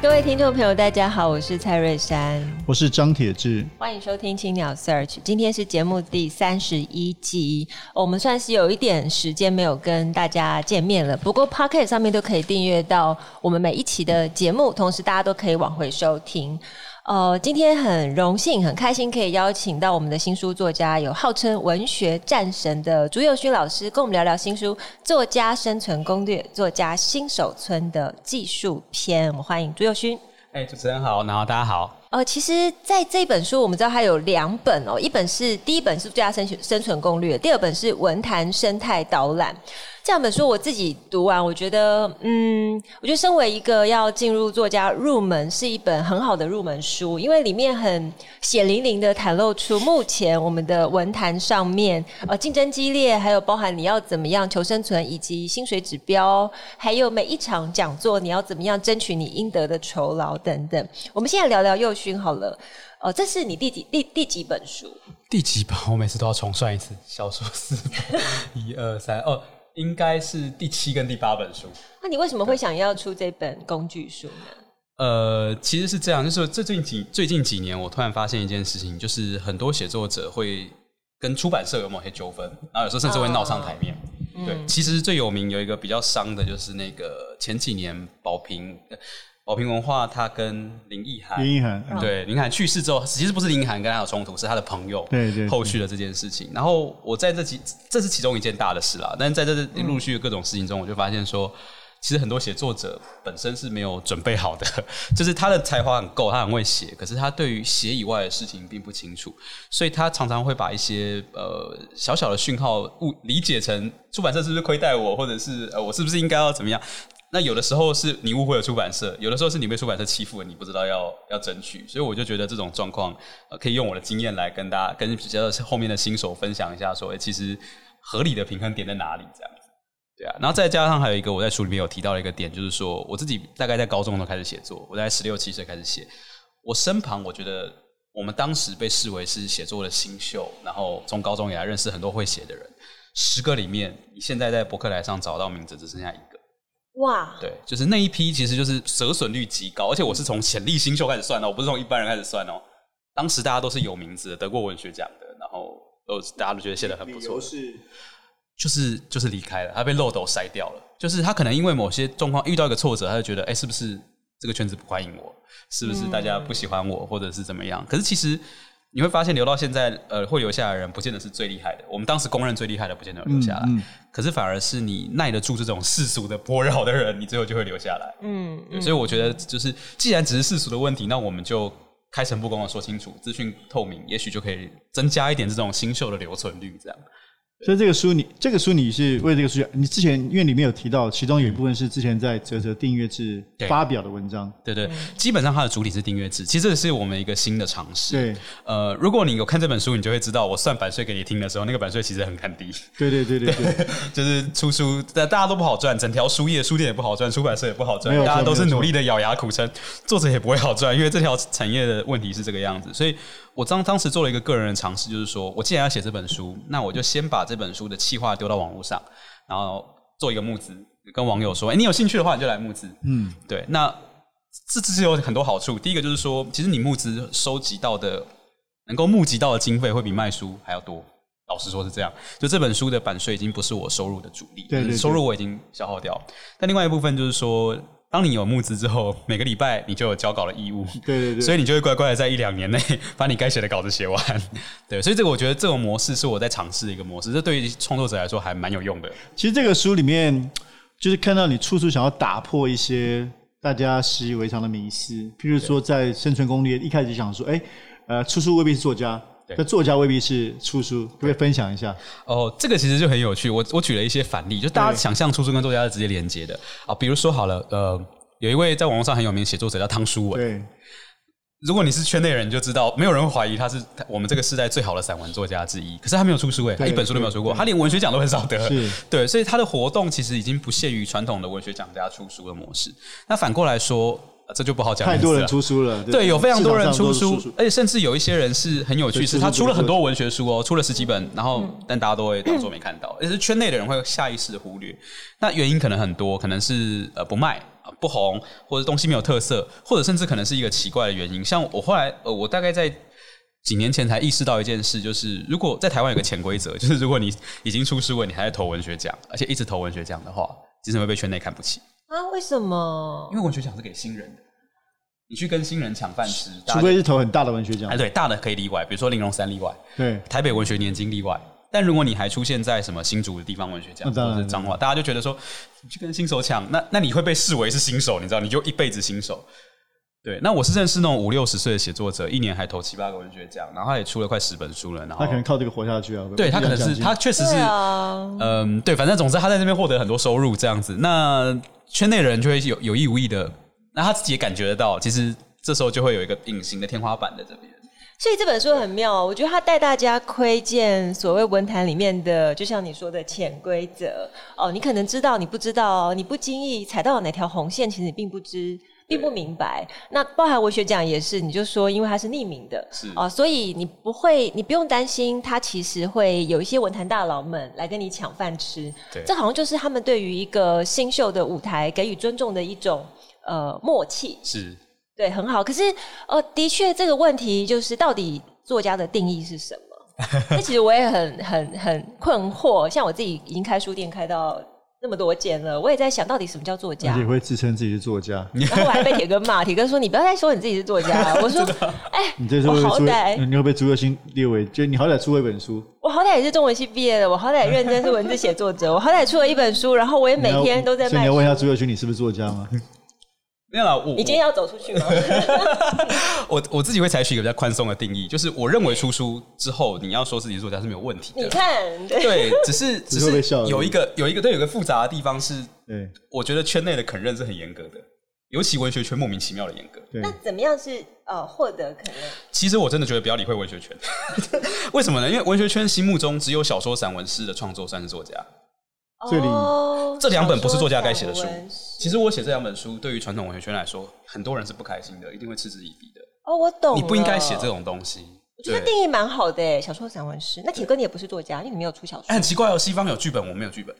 各位听众朋友，大家好，我是蔡瑞山，我是张铁志，欢迎收听青鸟 Search。今天是节目第三十一集，我们算是有一点时间没有跟大家见面了。不过 Pocket 上面都可以订阅到我们每一期的节目，同时大家都可以往回收听。呃，今天很荣幸、很开心，可以邀请到我们的新书作家，有号称文学战神的朱佑勋老师，跟我们聊聊新书《作家生存攻略：作家新手村》的技术篇。我们欢迎朱佑勋。哎，主持人好，然后大家好。呃，其实在这本书，我们知道它有两本哦，一本是第一本是《作家生存生存攻略》，第二本是《文坛生态导览》。这两本书我自己读完，我觉得，嗯，我觉得身为一个要进入作家入门，是一本很好的入门书，因为里面很血淋淋的袒露出目前我们的文坛上面，呃，竞争激烈，还有包含你要怎么样求生存，以及薪水指标，还有每一场讲座你要怎么样争取你应得的酬劳等等。我们现在聊聊幼勋好了，呃，这是你第几第第几本书？第几本？我每次都要重算一次，小说四本，一二三，哦。应该是第七跟第八本书。那你为什么会想要出这本工具书呢？呃，其实是这样，就是最近几最近几年，我突然发现一件事情，就是很多写作者会跟出版社有某些纠纷，然后有时候甚至会闹上台面。哦、对，嗯、其实最有名有一个比较伤的，就是那个前几年宝瓶。宝瓶文化，他跟林奕含，林奕含，对，林奕含去世之后，其实不是林奕含跟他有冲突，是他的朋友，对对，后续的这件事情。然后我在这几，这是其中一件大的事啦。但是在这陆续的各种事情中，我就发现说，其实很多写作者本身是没有准备好的，就是他的才华很够，他很会写，可是他对于写以外的事情并不清楚，所以他常常会把一些呃小小的讯号误理解成出版社是不是亏待我，或者是呃我是不是应该要怎么样。那有的时候是你误会了出版社，有的时候是你被出版社欺负了，你不知道要要争取，所以我就觉得这种状况，可以用我的经验来跟大家跟比较后面的新手分享一下，说，哎，其实合理的平衡点在哪里？这样子，对啊。然后再加上还有一个我在书里面有提到的一个点，就是说我自己大概在高中都开始写作，我在十六七岁开始写，我身旁我觉得我们当时被视为是写作的新秀，然后从高中以来认识很多会写的人，十个里面，你现在在博客来上找到名字只剩下一个。哇，对，就是那一批，其实就是折损率极高，而且我是从潜力新秀开始算的，我不是从一般人开始算哦。当时大家都是有名字的，得过文学奖的，然后都大家都觉得写的很不错。是，就是就是离开了，他被漏斗筛掉了。就是他可能因为某些状况遇到一个挫折，他就觉得，哎，是不是这个圈子不欢迎我？是不是大家不喜欢我，或者是怎么样？可是其实。你会发现留到现在，呃，会留下来的人不见得是最厉害的。我们当时公认最厉害的，不见得留下来。嗯嗯、可是反而是你耐得住这种世俗的波扰的人，你最后就会留下来。嗯，嗯，所以我觉得，就是既然只是世俗的问题，那我们就开诚布公的说清楚，资讯透明，也许就可以增加一点这种新秀的留存率，这样。所以这个书你这个书你是为这个书，你之前因为里面有提到，其中有一部分是之前在泽泽订阅制发表的文章，对，对对，基本上它的主体是订阅制，其实这是我们一个新的尝试。对，呃，如果你有看这本书，你就会知道，我算版税给你听的时候，那个版税其实很很低。对对对对对，对 就是出书，大家都不好赚，整条书页书店也不好赚，出版社也不好赚，大家都是努力的咬牙苦撑，作者也不会好赚，因为这条产业的问题是这个样子，所以。我当当时做了一个个人的尝试，就是说我既然要写这本书，那我就先把这本书的企划丢到网络上，然后做一个募资，跟网友说：“哎，你有兴趣的话，你就来募资。”嗯，对。那这这是有很多好处。第一个就是说，其实你募资收集到的、能够募集到的经费会比卖书还要多。老实说是这样，就这本书的版税已经不是我收入的主力，对对对，收入我已经消耗掉。但另外一部分就是说。当你有募资之后，每个礼拜你就有交稿的义务，对对对，所以你就会乖乖的在一两年内把你该写的稿子写完，对，所以这个我觉得这种模式是我在尝试的一个模式，这对于创作者来说还蛮有用的。其实这个书里面就是看到你处处想要打破一些大家习以为常的迷思，譬如说在生存攻略一开始就想说，哎，呃，处处未必是作家。那作家未必是出书，可不可以分享一下？哦，这个其实就很有趣。我我举了一些反例，就大家想象出书跟作家是直接连接的啊。比如说好了，呃，有一位在网络上很有名的写作者叫汤书文。对，如果你是圈内人，你就知道没有人会怀疑他是我们这个时代最好的散文作家之一。可是他没有出书诶，他一本书都没有出过，他连文学奖都很少得。对，所以他的活动其实已经不限于传统的文学奖加出书的模式。那反过来说。这就不好讲。太多人出书了，对，有非常多人出书，而且甚至有一些人是很有趣，是他出了很多文学书哦，出了十几本，然后但大家都会当做没看到，也是圈内的人会下意识的忽略。那原因可能很多，可能是呃不卖、不红，或者东西没有特色，或者甚至可能是一个奇怪的原因。像我后来呃，我大概在几年前才意识到一件事，就是如果在台湾有个潜规则，就是如果你已经出书了，你还在投文学奖，而且一直投文学奖的话，其实会被圈内看不起。啊？为什么？因为文学奖是给新人的，你去跟新人抢饭吃，除非是投很大的文学奖。哎，对，大的可以例外，比如说玲珑三例外，对，台北文学年金例外。但如果你还出现在什么新竹的地方文学奖，或者彰化，大家就觉得说你去跟新手抢，那那你会被视为是新手，你知道，你就一辈子新手。对，那我是认识那种五六十岁的写作者，一年还投七八个文学奖，然后他也出了快十本书了，然后他可能靠这个活下去啊。对，他可能是他确实是，嗯、呃，对，反正总之他在那边获得很多收入这样子。那圈内人就会有有意无意的，那他自己也感觉得到，其实这时候就会有一个隐形的天花板在这边。所以这本书很妙，我觉得他带大家窥见所谓文坛里面的，就像你说的潜规则哦，你可能知道，你不知道，你不经意踩到哪条红线，其实你并不知，并不明白。那包含文学奖也是，你就说，因为它是匿名的，是哦，所以你不会，你不用担心，他其实会有一些文坛大佬们来跟你抢饭吃。对，这好像就是他们对于一个新秀的舞台给予尊重的一种呃默契。是。对，很好。可是，呃，的确，这个问题就是到底作家的定义是什么？那其实我也很、很、很困惑。像我自己已经开书店开到那么多件了，我也在想到底什么叫作家？你会自称自己是作家？然后我还被铁哥骂，铁哥说：“你不要再说你自己是作家。”我说：“ 哎、欸，你这是会好歹你会被朱若星列为，就你好歹出了一本书。我好歹也是中文系毕业的，我好歹认真是文字写作者，我好歹出了一本书，然后我也每天都在卖。所以你要问一下朱若勋，你是不是作家吗？”没有啦，我你今天要走出去吗？我我自己会采取一个比较宽松的定义，就是我认为出书之后，你要说自己是作家是没有问题的。你看，对，对，只是 只是有一个有一个对有一个复杂的地方是，对，我觉得圈内的肯认是很严格的，尤其文学圈莫名其妙的严格。那怎么样是呃获得肯认？其实我真的觉得不要理会文学圈，为什么呢？因为文学圈心目中只有小说、散文、诗的创作算是作家。这里这两本不是作家该写的书。其实我写这两本书，对于传统文学圈来说，很多人是不开心的，一定会嗤之以鼻的。哦，我懂。你不应该写这种东西。我觉得定义蛮好的诶，小说、散文、诗。那铁哥你也不是作家，因为你没有出小说。很奇怪哦，西方有剧本，我没有剧本。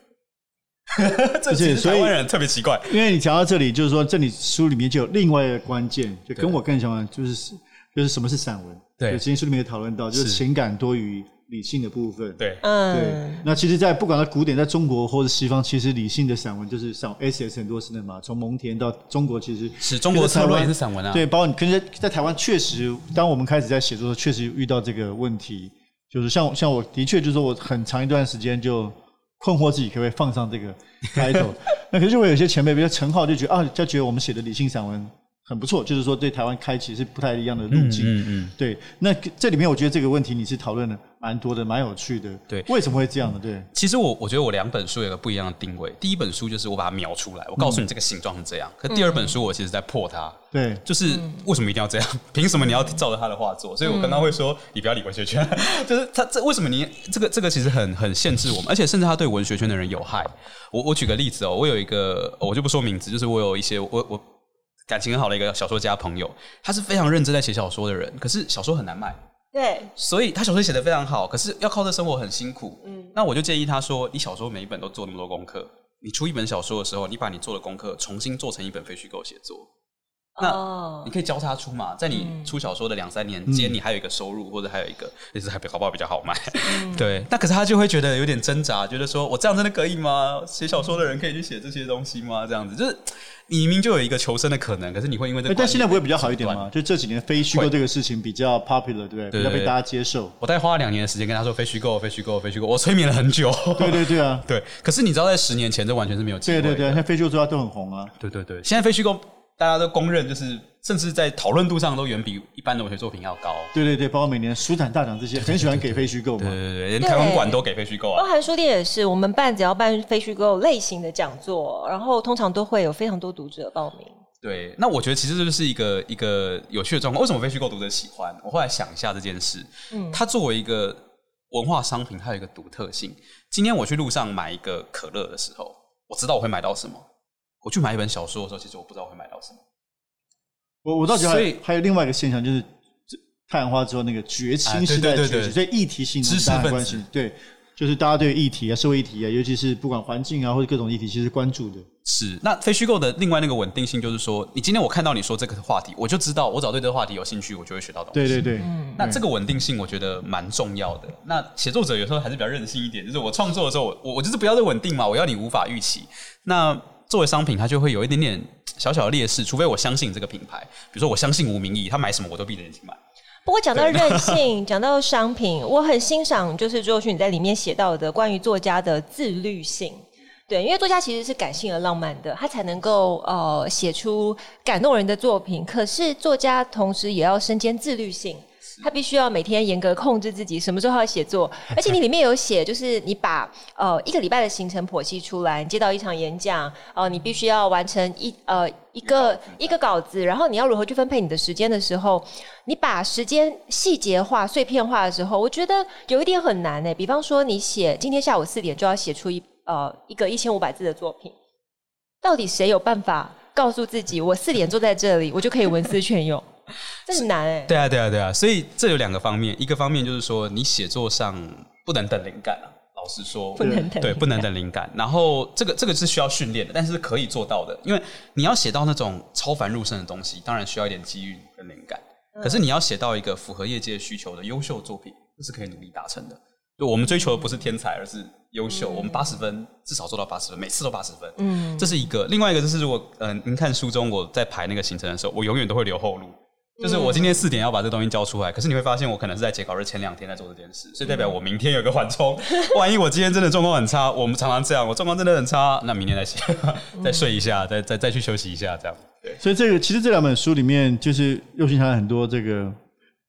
这是台湾人特别奇怪。因为你讲到这里，就是说这里书里面就有另外一个关键，就跟我更相关，就是就是什么是散文。对，今天书里面也讨论到，就是情感多于。理性的部分，对，嗯，对。那其实，在不管在古典，在中国或者西方，其实理性的散文就是像 S S 很多是的嘛。从蒙田到中国，其实是中国散文也是散文啊。对，包括你可能在在台湾，确实，当我们开始在写作的时候，确实遇到这个问题，就是像像我的确就是说我很长一段时间就困惑自己可不可以放上这个 title。那可是我有些前辈，比如陈浩就觉得啊，就觉得我们写的理性散文。很不错，就是说对台湾开启是不太一样的路径。嗯嗯，嗯。对，那这里面我觉得这个问题你是讨论的蛮多的，蛮有趣的。对，为什么会这样呢？对，其实我我觉得我两本书有个不一样的定位。第一本书就是我把它描出来，我告诉你这个形状是这样。嗯、可第二本书我其实在破它。对，就是为什么一定要这样？凭什么你要照着他的画做？所以我刚刚会说你不要理文学圈，就是他这为什么你这个这个其实很很限制我们，而且甚至他对文学圈的人有害。我我举个例子哦，我有一个我就不说名字，就是我有一些我我。感情很好的一个小说家朋友，他是非常认真在写小说的人，可是小说很难卖，对，所以他小说写的非常好，可是要靠这生活很辛苦。嗯，那我就建议他说，你小说每一本都做那么多功课，你出一本小说的时候，你把你做的功课重新做成一本非虚构写作。那你可以交叉出嘛，在你出小说的两三年间，你还有一个收入，或者还有一个，也是还比搞不好比较好卖。对，那可是他就会觉得有点挣扎，觉得说我这样真的可以吗？写小说的人可以去写这些东西吗？这样子就是你明明就有一个求生的可能，可是你会因为这个。但现在不会比较好一点吗？就这几年非虚构这个事情比较 popular，对不对？比较被大家接受。我大概花了两年的时间跟他说非虚构，非虚构，非虚构，我催眠了很久。对对对啊，对。可是你知道，在十年前这完全是没有机会。对对对，现在非虚构作家都很红啊。对对对，现在非虚构。大家都公认，就是甚至在讨论度上都远比一般的文学作品要高。对对对，包括每年书展大奖这些，很喜欢给非虚构嘛。对对对，连台湾馆都给非虚构啊。包含书店也是，我们办只要办非虚构类型的讲座，然后通常都会有非常多读者报名。对，那我觉得其实这就是一个一个有趣的状况。为什么非虚构读者喜欢？我后来想一下这件事，嗯，它作为一个文化商品，它有一个独特性。今天我去路上买一个可乐的时候，我知道我会买到什么。我去买一本小说的时候，其实我不知道我会买到什么。我我倒觉得还有还有另外一个现象，就是太阳花之后那个觉青时代崛起，啊、所以议题性知识分子对。就是大家对议题啊、社会议题啊，尤其是不管环境啊或者各种议题，其实关注的。是那非虚构的另外那个稳定性，就是说，你今天我看到你说这个话题，我就知道我只要对这个话题有兴趣，我就会学到东西。对对对，嗯。那这个稳定性，我觉得蛮重要的。那写作者有时候还是比较任性一点，就是我创作的时候，我我就是不要这稳定嘛，我要你无法预期。那作为商品，它就会有一点点小小的劣势，除非我相信这个品牌，比如说我相信吴明义，他买什么我都闭着眼睛买。不过讲到任性，讲到商品，我很欣赏，就是周旭你在里面写到的关于作家的自律性。对，因为作家其实是感性而浪漫的，他才能够呃写出感动人的作品。可是作家同时也要身兼自律性。他必须要每天严格控制自己什么时候要写作，而且你里面有写，就是你把呃一个礼拜的行程剖析出来，你接到一场演讲，哦、呃，你必须要完成一呃一个一个稿子，然后你要如何去分配你的时间的时候，你把时间细节化、碎片化的时候，我觉得有一点很难诶。比方说，你写今天下午四点就要写出一呃一个一千五百字的作品，到底谁有办法告诉自己，我四点坐在这里，我就可以文思泉涌？这是难哎，对啊，对啊，对啊，所以这有两个方面，一个方面就是说，你写作上不能等灵感啊，老实说，不能等，对，不能等灵感。然后这个这个是需要训练的，但是可以做到的，因为你要写到那种超凡入圣的东西，当然需要一点机遇跟灵感。可是你要写到一个符合业界需求的优秀作品，这是可以努力达成的。就我们追求的不是天才，而是优秀。我们八十分至少做到八十分，每次都八十分。嗯，这是一个。另外一个就是，如果嗯、呃，您看书中我在排那个行程的时候，我永远都会留后路。就是我今天四点要把这东西交出来，可是你会发现我可能是在截稿日前两天在做这件事，所以代表我明天有个缓冲。万一我今天真的状况很差，我们常常这样，我状况真的很差，那明天再写，再睡一下，再再再去休息一下，这样。对，所以这个其实这两本书里面，就是又欣谈很多这个。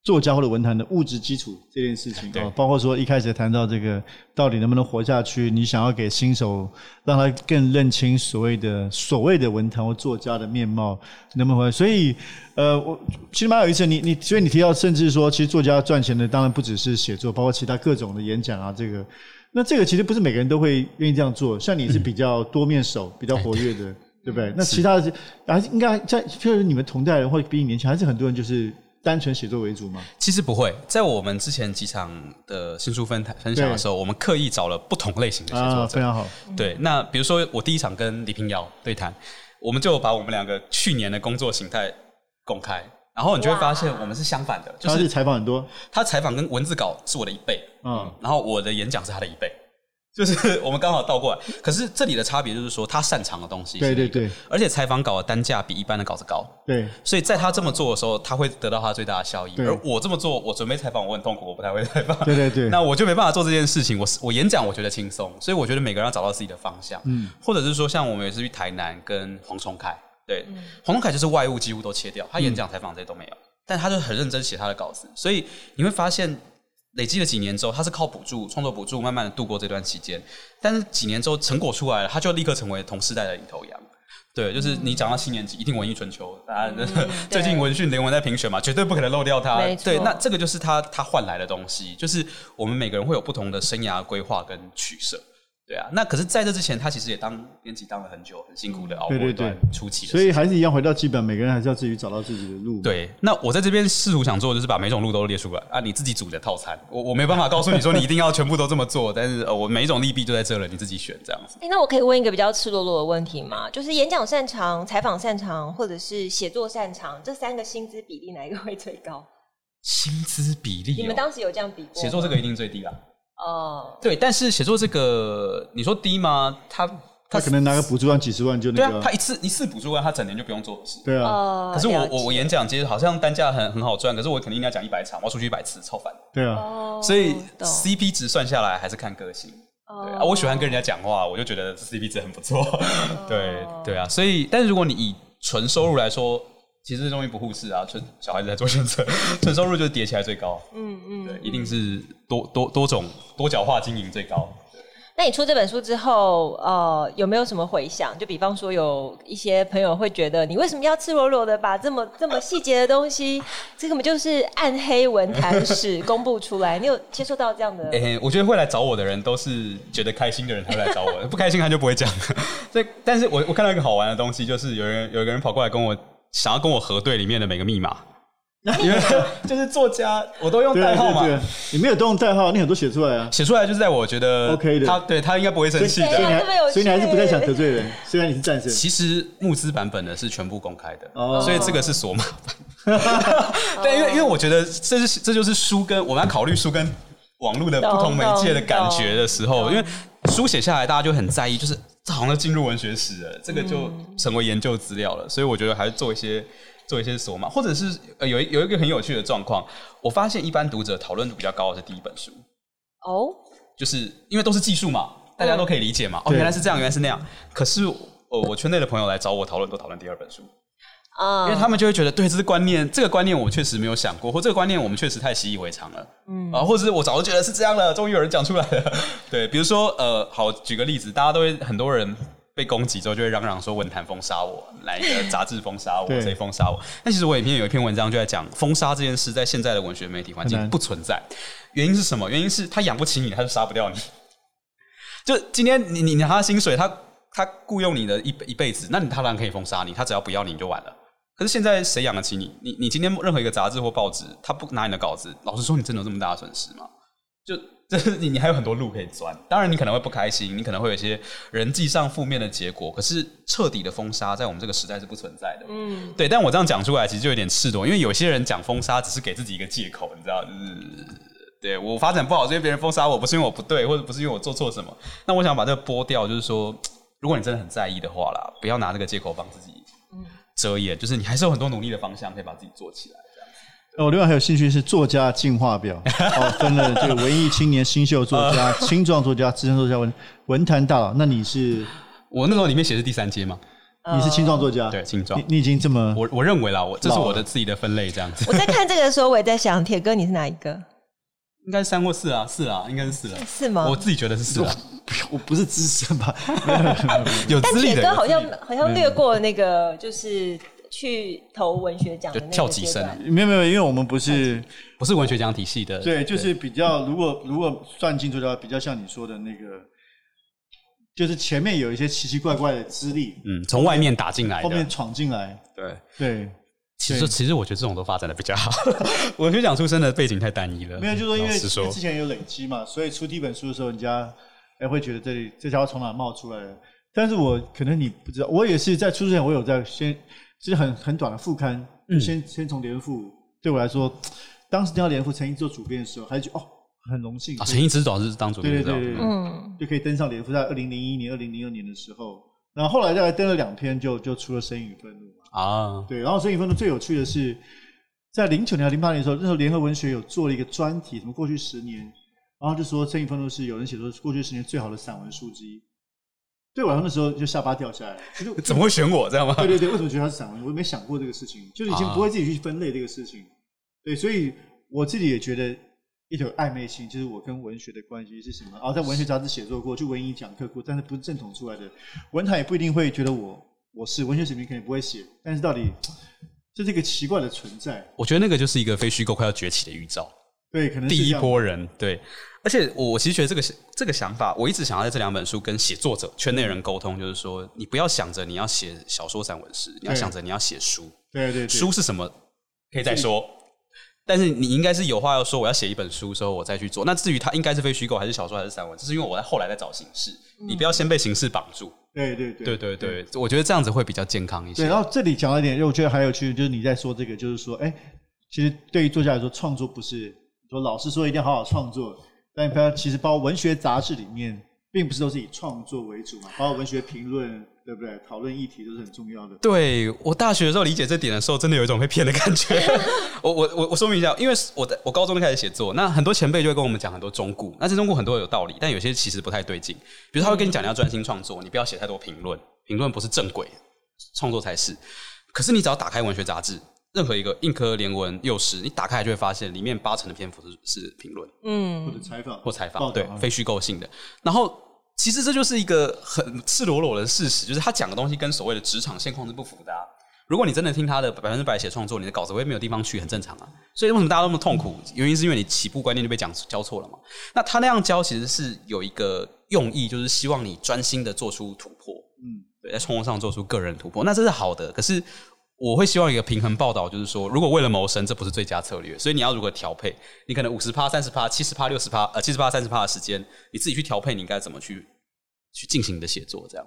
作家或者文坛的物质基础这件事情啊，包括说一开始谈到这个到底能不能活下去，你想要给新手让他更认清所谓的所谓的文坛或作家的面貌，能不能活？所以，呃，我其实蛮有意思，你你所以你提到，甚至说，其实作家赚钱的当然不只是写作，包括其他各种的演讲啊，这个，那这个其实不是每个人都会愿意这样做。像你是比较多面手，比较活跃的，对不对？那其他的还是应该在就是你们同代人或者比你年轻，还是很多人就是。单纯写作为主吗？其实不会，在我们之前几场的新书分分享的时候，我们刻意找了不同类型的写作者，啊，非常好。对，那比如说我第一场跟李平遥对谈，我们就把我们两个去年的工作形态公开，然后你就会发现我们是相反的，就是采访很多，他采访跟文字稿是我的一倍，嗯，然后我的演讲是他的一倍。就是 我们刚好倒过来，可是这里的差别就是说，他擅长的东西，对对对，而且采访稿的单价比一般的稿子高，对，所以在他这么做的时候，他会得到他最大的效益。而我这么做，我准备采访，我很痛苦，我不太会采访，对对对，那我就没办法做这件事情。我我演讲我觉得轻松，所以我觉得每个人要找到自己的方向，嗯，或者是说，像我们也是去台南跟黄崇凯，对，嗯、黄崇凯就是外务几乎都切掉，他演讲采访这些都没有，嗯、但他就很认真写他的稿子，所以你会发现。累积了几年之后，他是靠补助、创作补助，慢慢的度过这段期间。但是几年之后，成果出来了，他就立刻成为同世代的领头羊。对，就是你讲到七年级，一定文艺春秋，大家、嗯、最近文讯联文在评选嘛，绝对不可能漏掉他。对，那这个就是他他换来的东西，就是我们每个人会有不同的生涯规划跟取舍。对啊，那可是在这之前，他其实也当编辑当了很久，很辛苦的熬过一段初期的。所以还是一样回到基本，每个人还是要自己找到自己的路。对，那我在这边试图想做，就是把每种路都列出来啊，你自己组的套餐。我我没办法告诉你说你一定要全部都这么做，但是呃，我每一种利弊就在这了，你自己选这样子。欸，那我可以问一个比较赤裸裸的问题吗？就是演讲擅长、采访擅长，或者是写作擅长，这三个薪资比例哪一个会最高？薪资比例？喔，你们当时有这样比过？写作这个一定最低啦。哦，对，但是写作这个，你说低吗？他他可能拿个补助万几十万就那个，对啊，他一次一次补助万，他整年就不用做的事。对啊，哦、可是我我我演讲其实好像单价很很好赚，可是我肯定应该讲一百场，我要出去一百次，超烦。对啊，哦、所以 CP 值算下来还是看个性。哦、对啊，我喜欢跟人家讲话，我就觉得 CP 值很不错。哦、对对啊，所以但是如果你以纯收入来说。其实这东西不互斥啊，纯小孩子在做选择，纯收入就是叠起来最高。嗯嗯，对，一定是多多多种多角化经营最高。那你出这本书之后，呃，有没有什么回想？就比方说，有一些朋友会觉得，你为什么要赤裸裸的把这么这么细节的东西，这根本就是暗黑文坛史 公布出来？你有接受到这样的？哎、欸，我觉得会来找我的人都是觉得开心的人才会来找我，不开心他就不会讲。所以，但是我我看到一个好玩的东西，就是有人有一个人跑过来跟我，想要跟我核对里面的每个密码。因为 就是作家，我都用代号嘛。你没有都用代号，你很多写出来啊。写出来就是在我觉得 OK 的，他对他应该不会生气的。所以你还，所以你还是不太想得罪人。虽然你是战神，其实募资版本的是全部公开的，哦、所以这个是锁码版。对，因为因为我觉得这是这就是书跟我们要考虑书跟网络的不同媒介的感觉的时候，因为书写下来大家就很在意，就是这好像进入文学史了，这个就成为研究资料了。所以我觉得还是做一些。做一些索码，或者是呃有有一个很有趣的状况，我发现一般读者讨论度比较高的是第一本书哦，就是因为都是技术嘛，大家都可以理解嘛，哦原来是这样，原来是那样。可是呃我圈内的朋友来找我讨论，都讨论第二本书啊，因为他们就会觉得对，这是观念，这个观念我确实没有想过，或这个观念我们确实太习以为常了，嗯啊，或者是我早就觉得是这样了，终于有人讲出来了，对，比如说呃好举个例子，大家都会很多人。被攻击之后，就会嚷嚷说文坛封杀我，哪一个杂志封杀我，谁封杀我？但其实我影片有一篇文章就在讲封杀这件事，在现在的文学媒体环境不存在。原因是什么？原因是他养不起你，他就杀不掉你。就今天你你拿他薪水，他他雇佣你的一一辈子，那你他当然可以封杀你，他只要不要你就完了。可是现在谁养得起你？你你今天任何一个杂志或报纸，他不拿你的稿子，老实说，你真的有这么大的损失吗？就。这是你，你还有很多路可以钻。当然，你可能会不开心，你可能会有一些人际上负面的结果。可是，彻底的封杀在我们这个时代是不存在的。嗯，对。但我这样讲出来，其实就有点赤裸，因为有些人讲封杀只是给自己一个借口，你知道，就是对我发展不好，是因为别人封杀我，不是因为我不对，或者不是因为我做错什么。那我想把这个剥掉，就是说，如果你真的很在意的话啦，不要拿这个借口帮自己遮掩，就是你还是有很多努力的方向可以把自己做起来。我另外还有兴趣是作家进化表，哦，分了这个文艺青年、新秀作家、青壮作家、资深作家、文文坛大佬。那你是？我那时候里面写的是第三阶嘛？你是青壮作家？对，青壮。你你已经这么，我我认为啦，我这是我的自己的分类这样子。我在看这个的时候，我也在想，铁哥你是哪一个？应该是三或四啊，四啊，应该是四了。是吗？我自己觉得是四啊。我不是资深吧？有资历的。但铁哥好像好像略过那个，就是。去投文学奖的跳级生，没有没有，因为我们不是不是文学奖体系的，对，就是比较如果如果算进去的话，比较像你说的那个，就是前面有一些奇奇怪怪的资历，嗯，从外面打进来，后面闯进来，对对。其实其实我觉得这种都发展的比较好，文学奖出身的背景太单一了。没有，就是说因为之前有累积嘛，所以出第一本书的时候，人家哎会觉得这里这家伙从哪冒出来的。但是我可能你不知道，我也是在出之前，我有在先。就是很很短的副刊，先、嗯、先从联副对我来说，当时听到联副陈一之做主编的时候，还是觉得哦很荣幸啊。陈一之主要是当主编，对对对，嗯，就可以登上联副，在二零零一年、二零零二年的时候，然后后来再登了两篇就，就就出了《声音与愤怒》啊。对，然后《声音与愤怒》最有趣的是，在零九年、零八年的时候，那时候联合文学有做了一个专题，什么过去十年，然后就说《声音与愤怒》是有人写说过去十年最好的散文书之一。对，晚上的时候就下巴掉下来，就 怎么会选我这样吗？对对对，为什么觉得他是散文？我也没想过这个事情，就是以前不会自己去分类这个事情。对，所以我自己也觉得一种暧昧性，就是我跟文学的关系是什么？啊，在文学杂志写作过，去文艺讲课过，但是不是正统出来的文坛也不一定会觉得我我是文学水平，肯定不会写。但是到底这是一个奇怪的存在。我觉得那个就是一个非虚构快要崛起的预兆。对，可能第一波人对。而且我我其实觉得这个这个想法，我一直想要在这两本书跟写作者圈内人沟通，就是说，你不要想着你要写小说散文诗，你要想着你要写书。对对对，书是什么可以再说，但是你应该是有话要说。我要写一本书的时候，我再去做。那至于它应该是非虚构还是小说还是散文，这是因为我在后来在找形式。你不要先被形式绑住。对对对对对对，我觉得这样子会比较健康一些。对，然后这里讲了一点，我觉得还有趣，就是你在说这个，就是说，哎，其实对于作家来说，创作不是说老师说一定要好好创作。但不要，其实包括文学杂志里面，并不是都是以创作为主嘛，包括文学评论，对不对？讨论议题都是很重要的。对，我大学的时候理解这点的时候，真的有一种被骗的感觉。我我我我说明一下，因为我在我高中就开始写作，那很多前辈就会跟我们讲很多忠告，那这忠告很多有道理，但有些其实不太对劲。比如他会跟你讲，你要专心创作，你不要写太多评论，评论不是正轨，创作才是。可是你只要打开文学杂志。任何一个硬科、连文、幼师，你打开来就会发现，里面八成的篇幅是是评论，嗯，或者采访，或采访，对，非虚构性的。然后其实这就是一个很赤裸裸的事实，就是他讲的东西跟所谓的职场现况是不符的。如果你真的听他的百分之百写创作，你的稿子会没有地方去，很正常啊。所以为什么大家都那么痛苦？原因是因为你起步观念就被讲教错了嘛。那他那样教其实是有一个用意，就是希望你专心的做出突破。嗯，对，在创作上做出个人突破，那这是好的。可是我会希望一个平衡报道，就是说，如果为了谋生，这不是最佳策略。所以你要如何调配？你可能五十趴、三十趴、七十趴、六十趴，呃，七十趴、三十趴的时间，你自己去调配，你应该怎么去？去进行你的写作，这样。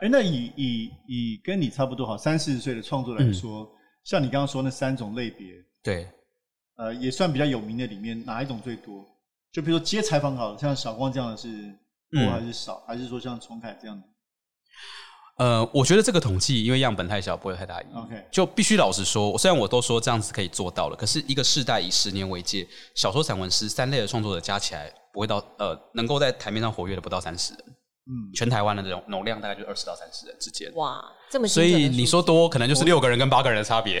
哎、欸，那以以以跟你差不多好三四十岁的创作来说，嗯、像你刚刚说那三种类别，对，呃，也算比较有名的里面，哪一种最多？就比如说接采访好了，像小光这样的是多还是少？嗯、还是说像崇凯这样的？呃，我觉得这个统计因为样本太小，不会太大意义。OK，就必须老实说，虽然我都说这样子可以做到了，可是一个世代以十年为界，小说、散文诗三类的创作者加起来不会到呃，能够在台面上活跃的不到三十人。嗯，全台湾的这种容量大概就二十到三十人之间。哇，这么所以你说多，可能就是六个人跟八个人的差别。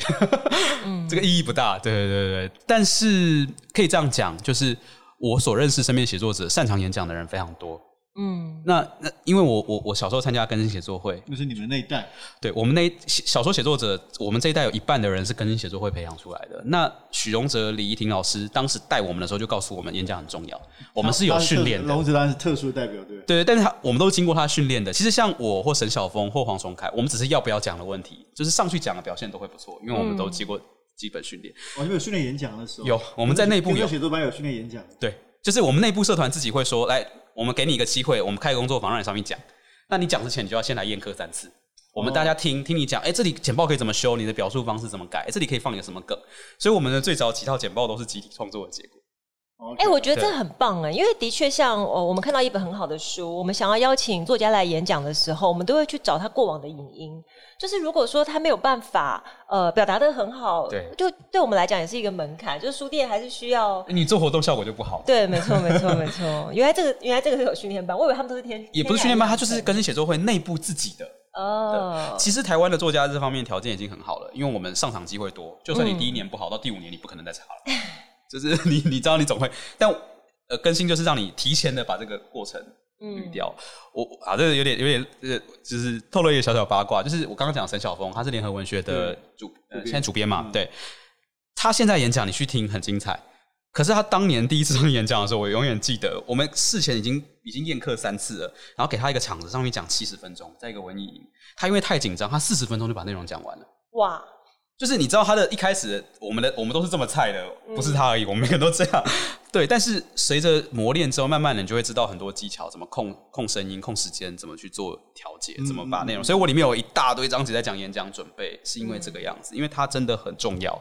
嗯，这个意义不大。对对对对，但是可以这样讲，就是我所认识身边写作者擅长演讲的人非常多。嗯，那那因为我我我小时候参加更新写作会，那是你们那一代。对，我们那小说写作者，我们这一代有一半的人是更新写作会培养出来的。那许荣哲、李怡婷老师当时带我们的时候，就告诉我们演讲很重要，我们是有训练的。荣哲当然是特殊的代表，对对，但是他我们都经过他训练的。其实像我或沈晓峰或黄崇凯，我们只是要不要讲的问题，就是上去讲的表现都会不错，因为我们都经过基本训练。哦，你们有训练演讲的时候？有，我们在内部有写作班有训练演讲。对，就是我们内部社团自己会说来。我们给你一个机会，我们开个工作坊让你上面讲。那你讲之前，你就要先来验课三次。我们大家听听你讲，哎，这里简报可以怎么修？你的表述方式怎么改？这里可以放一个什么梗？所以我们的最早几套简报都是集体创作的结果。哎我觉得这很棒哎，因为的确像哦我们看到一本很好的书，我们想要邀请作家来演讲的时候，我们都会去找他过往的影音。就是如果说他没有办法呃表达的很好，对，就对我们来讲也是一个门槛。就是书店还是需要你做活动效果就不好。对，没错，没错，没错。原来这个原来这个是有训练班，我以为他们都是天也不是训练班，他就是更新写作会内部自己的哦。其实台湾的作家这方面条件已经很好了，因为我们上场机会多，就算你第一年不好，嗯、到第五年你不可能再差了。就是 你你知道你总会，但呃更新就是让你提前的把这个过程。捋掉，嗯、我啊，这个有点有点呃，就是透露一个小小八卦，就是我刚刚讲沈晓峰，他是联合文学的主，呃，现在主编嘛，嗯、对，他现在演讲你去听很精彩，可是他当年第一次上演讲的时候，我永远记得，我们事前已经已经验课三次了，然后给他一个场子，上面讲七十分钟，在一个文艺营，他因为太紧张，他四十分钟就把内容讲完了，哇。就是你知道他的一开始，我们的我们都是这么菜的，不是他而已，我们每个人都这样。对，但是随着磨练之后，慢慢的你就会知道很多技巧，怎么控控声音、控时间，怎么去做调节，怎么把内容。所以我里面有一大堆章节在讲演讲准备，是因为这个样子，因为它真的很重要，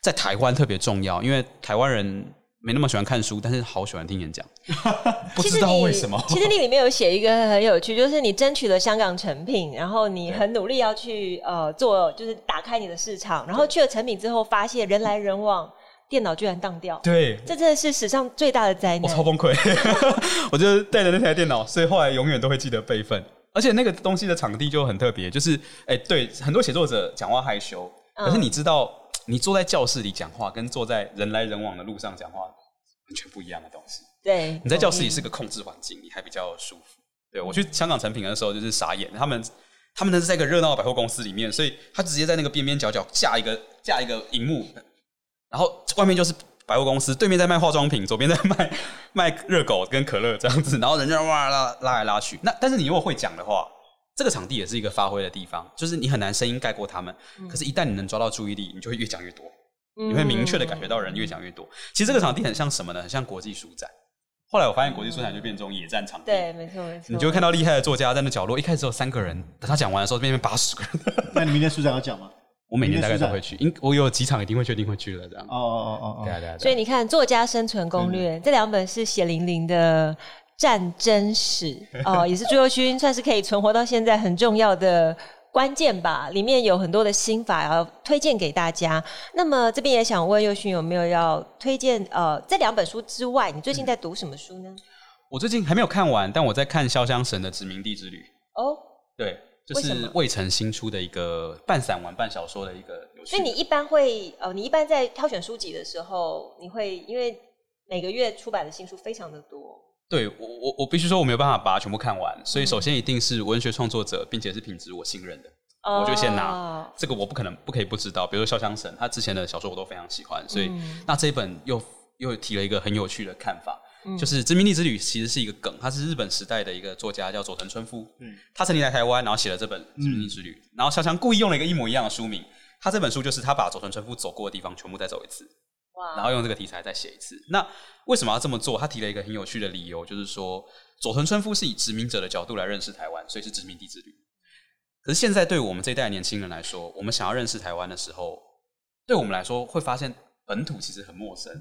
在台湾特别重要，因为台湾人。没那么喜欢看书，但是好喜欢听演讲。不知道为什么。其实你里面有写一个很有趣，就是你争取了香港成品，然后你很努力要去呃做，就是打开你的市场，然后去了成品之后，发现人来人往，电脑居然当掉。对，这真的是史上最大的灾难。我超崩溃，我就带着那台电脑，所以后来永远都会记得备份。而且那个东西的场地就很特别，就是哎，对，很多写作者讲话害羞，可是你知道。嗯你坐在教室里讲话，跟坐在人来人往的路上讲话，完全不一样的东西。对，你在教室里是个控制环境，你还比较舒服。对，我去香港诚品的时候就是傻眼，他们他们那是在一个热闹的百货公司里面，所以他直接在那个边边角角架一个架一个荧幕，然后外面就是百货公司，对面在卖化妆品，左边在卖卖热狗跟可乐这样子，然后人家哇啦拉来拉去。那但是你如果会讲的话。这个场地也是一个发挥的地方，就是你很难声音盖过他们，嗯、可是，一旦你能抓到注意力，你就会越讲越多，嗯、你会明确的感觉到人越讲越多。其实这个场地很像什么呢？很像国际书展。后来我发现国际书展就变成这种野战场地，对，没错没错。你就会看到厉害的作家在那角落，一开始只有三个人，等他讲完的时候，变成八十个人。那你明天书展要讲吗？我每年大概都会去，因我有几场一定会确定会去的这样。哦哦哦哦，对啊对啊。所以你看，《作家生存攻略》这两本是血淋淋的。战争史哦，也是朱佑勋算是可以存活到现在很重要的关键吧。里面有很多的心法要推荐给大家。那么这边也想问佑勋有没有要推荐？呃，这两本书之外，你最近在读什么书呢？我最近还没有看完，但我在看潇湘神的《殖民地之旅》。哦，对，就是未城新出的一个半散文半小说的一个。所以你一般会呃，你一般在挑选书籍的时候，你会因为每个月出版的新书非常的多。对我我我必须说我没有办法把它全部看完，所以首先一定是文学创作者，并且是品质我信任的，嗯、我就先拿这个，我不可能不可以不知道。比如说肖湘神，他之前的小说我都非常喜欢，所以、嗯、那这一本又又提了一个很有趣的看法，嗯、就是《殖民地之旅》其实是一个梗，他是日本时代的一个作家叫佐藤春夫，嗯，他曾经来台湾，然后写了这本《殖民地之旅》，嗯、然后肖湘故意用了一个一模一样的书名，他这本书就是他把佐藤春夫走过的地方全部再走一次。然后用这个题材再写一次。那为什么要这么做？他提了一个很有趣的理由，就是说佐藤春夫是以殖民者的角度来认识台湾，所以是殖民地之旅。可是现在对我们这一代年轻人来说，我们想要认识台湾的时候，对我们来说会发现本土其实很陌生。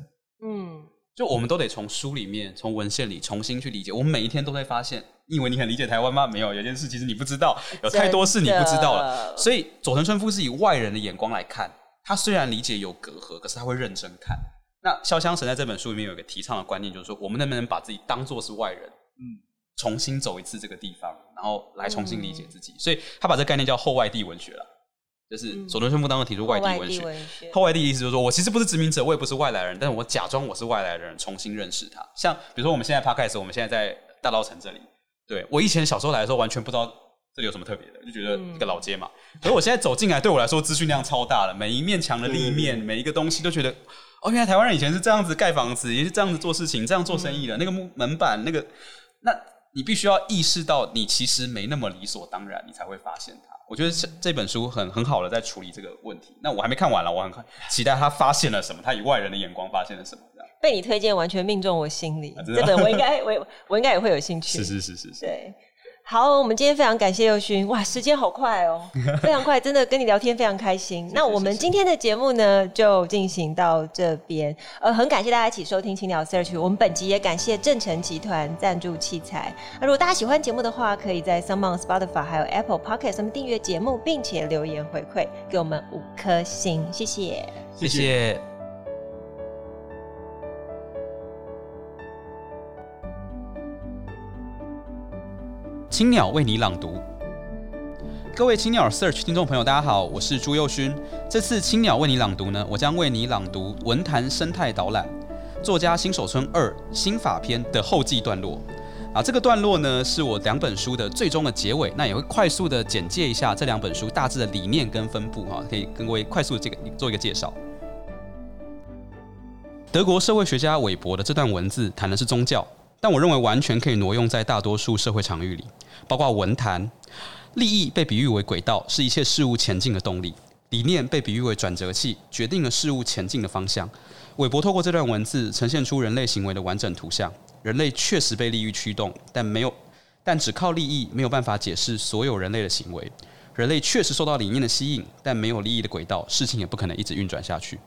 嗯，就我们都得从书里面、从文献里重新去理解。我们每一天都在发现，你以为你很理解台湾吗？没有，有件事其实你不知道，有太多事你不知道了。所以佐藤春夫是以外人的眼光来看。他虽然理解有隔阂，可是他会认真看。那潇湘神在这本书里面有一个提倡的观念，就是说，我们能不能把自己当做是外人，嗯，重新走一次这个地方，然后来重新理解自己。嗯、所以他把这个概念叫后外地文学了，就是佐藤春夫当中提出外地文学。后外地意思就是说我其实不是殖民者，我也不是外来人，但是我假装我是外来的人，重新认识他。像比如说我们现在 Podcast，我们现在在大稻城这里，对，我以前小时候来的时候完全不知道。这里有什么特别的？就觉得一个老街嘛。嗯、可是我现在走进来，对我来说资讯量超大了。每一面墙的立面，嗯、每一个东西都觉得，哦，原来台湾人以前是这样子盖房子，也是这样子做事情，这样做生意的。嗯、那个木门板，那个，那你必须要意识到，你其实没那么理所当然，你才会发现它。我觉得这这本书很很好的在处理这个问题。那我还没看完了，我很期待他发现了什么，他以外人的眼光发现了什么。这样被你推荐，完全命中我心里。啊、这本我应该我我应该也会有兴趣。是是是是是。对。好，我们今天非常感谢佑勋，哇，时间好快哦，非常快，真的跟你聊天非常开心。那我们今天的节目呢，就进行到这边。呃，很感谢大家一起收听青鸟 Search，我们本集也感谢正成集团赞助器材。那如果大家喜欢节目的话，可以在 SoundOn Spotify 还有 Apple Pocket 上面订阅节目，并且留言回馈给我们五颗星，谢谢，谢谢。青鸟为你朗读，各位青鸟 Search 听众朋友，大家好，我是朱佑勋。这次青鸟为你朗读呢，我将为你朗读《文坛生态导览》作家新手村二心法篇的后记段落。啊，这个段落呢，是我两本书的最终的结尾。那也会快速的简介一下这两本书大致的理念跟分布哈，可以跟各位快速这个做一个介绍。德国社会学家韦伯的这段文字谈的是宗教。但我认为完全可以挪用在大多数社会场域里，包括文坛，利益被比喻为轨道，是一切事物前进的动力；理念被比喻为转折器，决定了事物前进的方向。韦伯透过这段文字呈现出人类行为的完整图像。人类确实被利益驱动，但没有，但只靠利益没有办法解释所有人类的行为。人类确实受到理念的吸引，但没有利益的轨道，事情也不可能一直运转下去。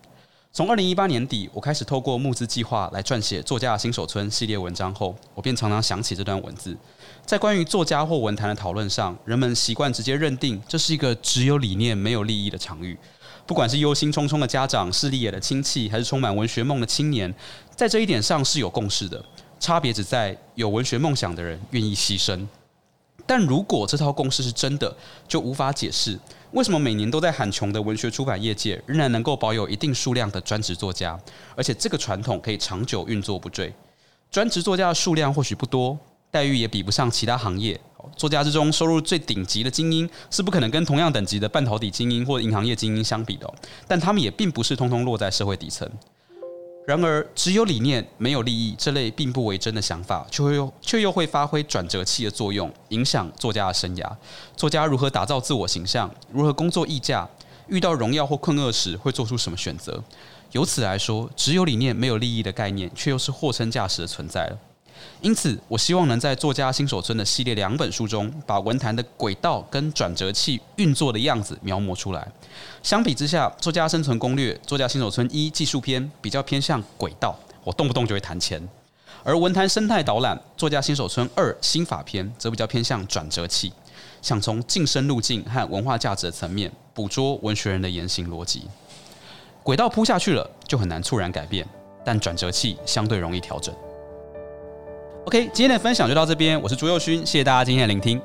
从二零一八年底，我开始透过募资计划来撰写作家的新手村系列文章后，我便常常想起这段文字。在关于作家或文坛的讨论上，人们习惯直接认定这是一个只有理念没有利益的场域。不管是忧心忡忡的家长、势利眼的亲戚，还是充满文学梦的青年，在这一点上是有共识的。差别只在有文学梦想的人愿意牺牲。但如果这套共识是真的，就无法解释。为什么每年都在喊穷的文学出版业界，仍然能够保有一定数量的专职作家，而且这个传统可以长久运作不坠？专职作家的数量或许不多，待遇也比不上其他行业。作家之中收入最顶级的精英，是不可能跟同样等级的半导体精英或银行业精英相比的。但他们也并不是通通落在社会底层。然而，只有理念没有利益这类并不为真的想法，却又却又会发挥转折器的作用，影响作家的生涯。作家如何打造自我形象？如何工作议价？遇到荣耀或困厄时会做出什么选择？由此来说，只有理念没有利益的概念，却又是货真价实的存在了。因此，我希望能在作家新手村的系列两本书中，把文坛的轨道跟转折器运作的样子描摹出来。相比之下，作家生存攻略、作家新手村一技术篇比较偏向轨道，我动不动就会谈钱；而文坛生态导览、作家新手村二心法篇则比较偏向转折器，想从晋升路径和文化价值的层面捕捉文学人的言行逻辑。轨道铺下去了，就很难猝然改变；但转折器相对容易调整。OK，今天的分享就到这边。我是朱佑勋，谢谢大家今天的聆听。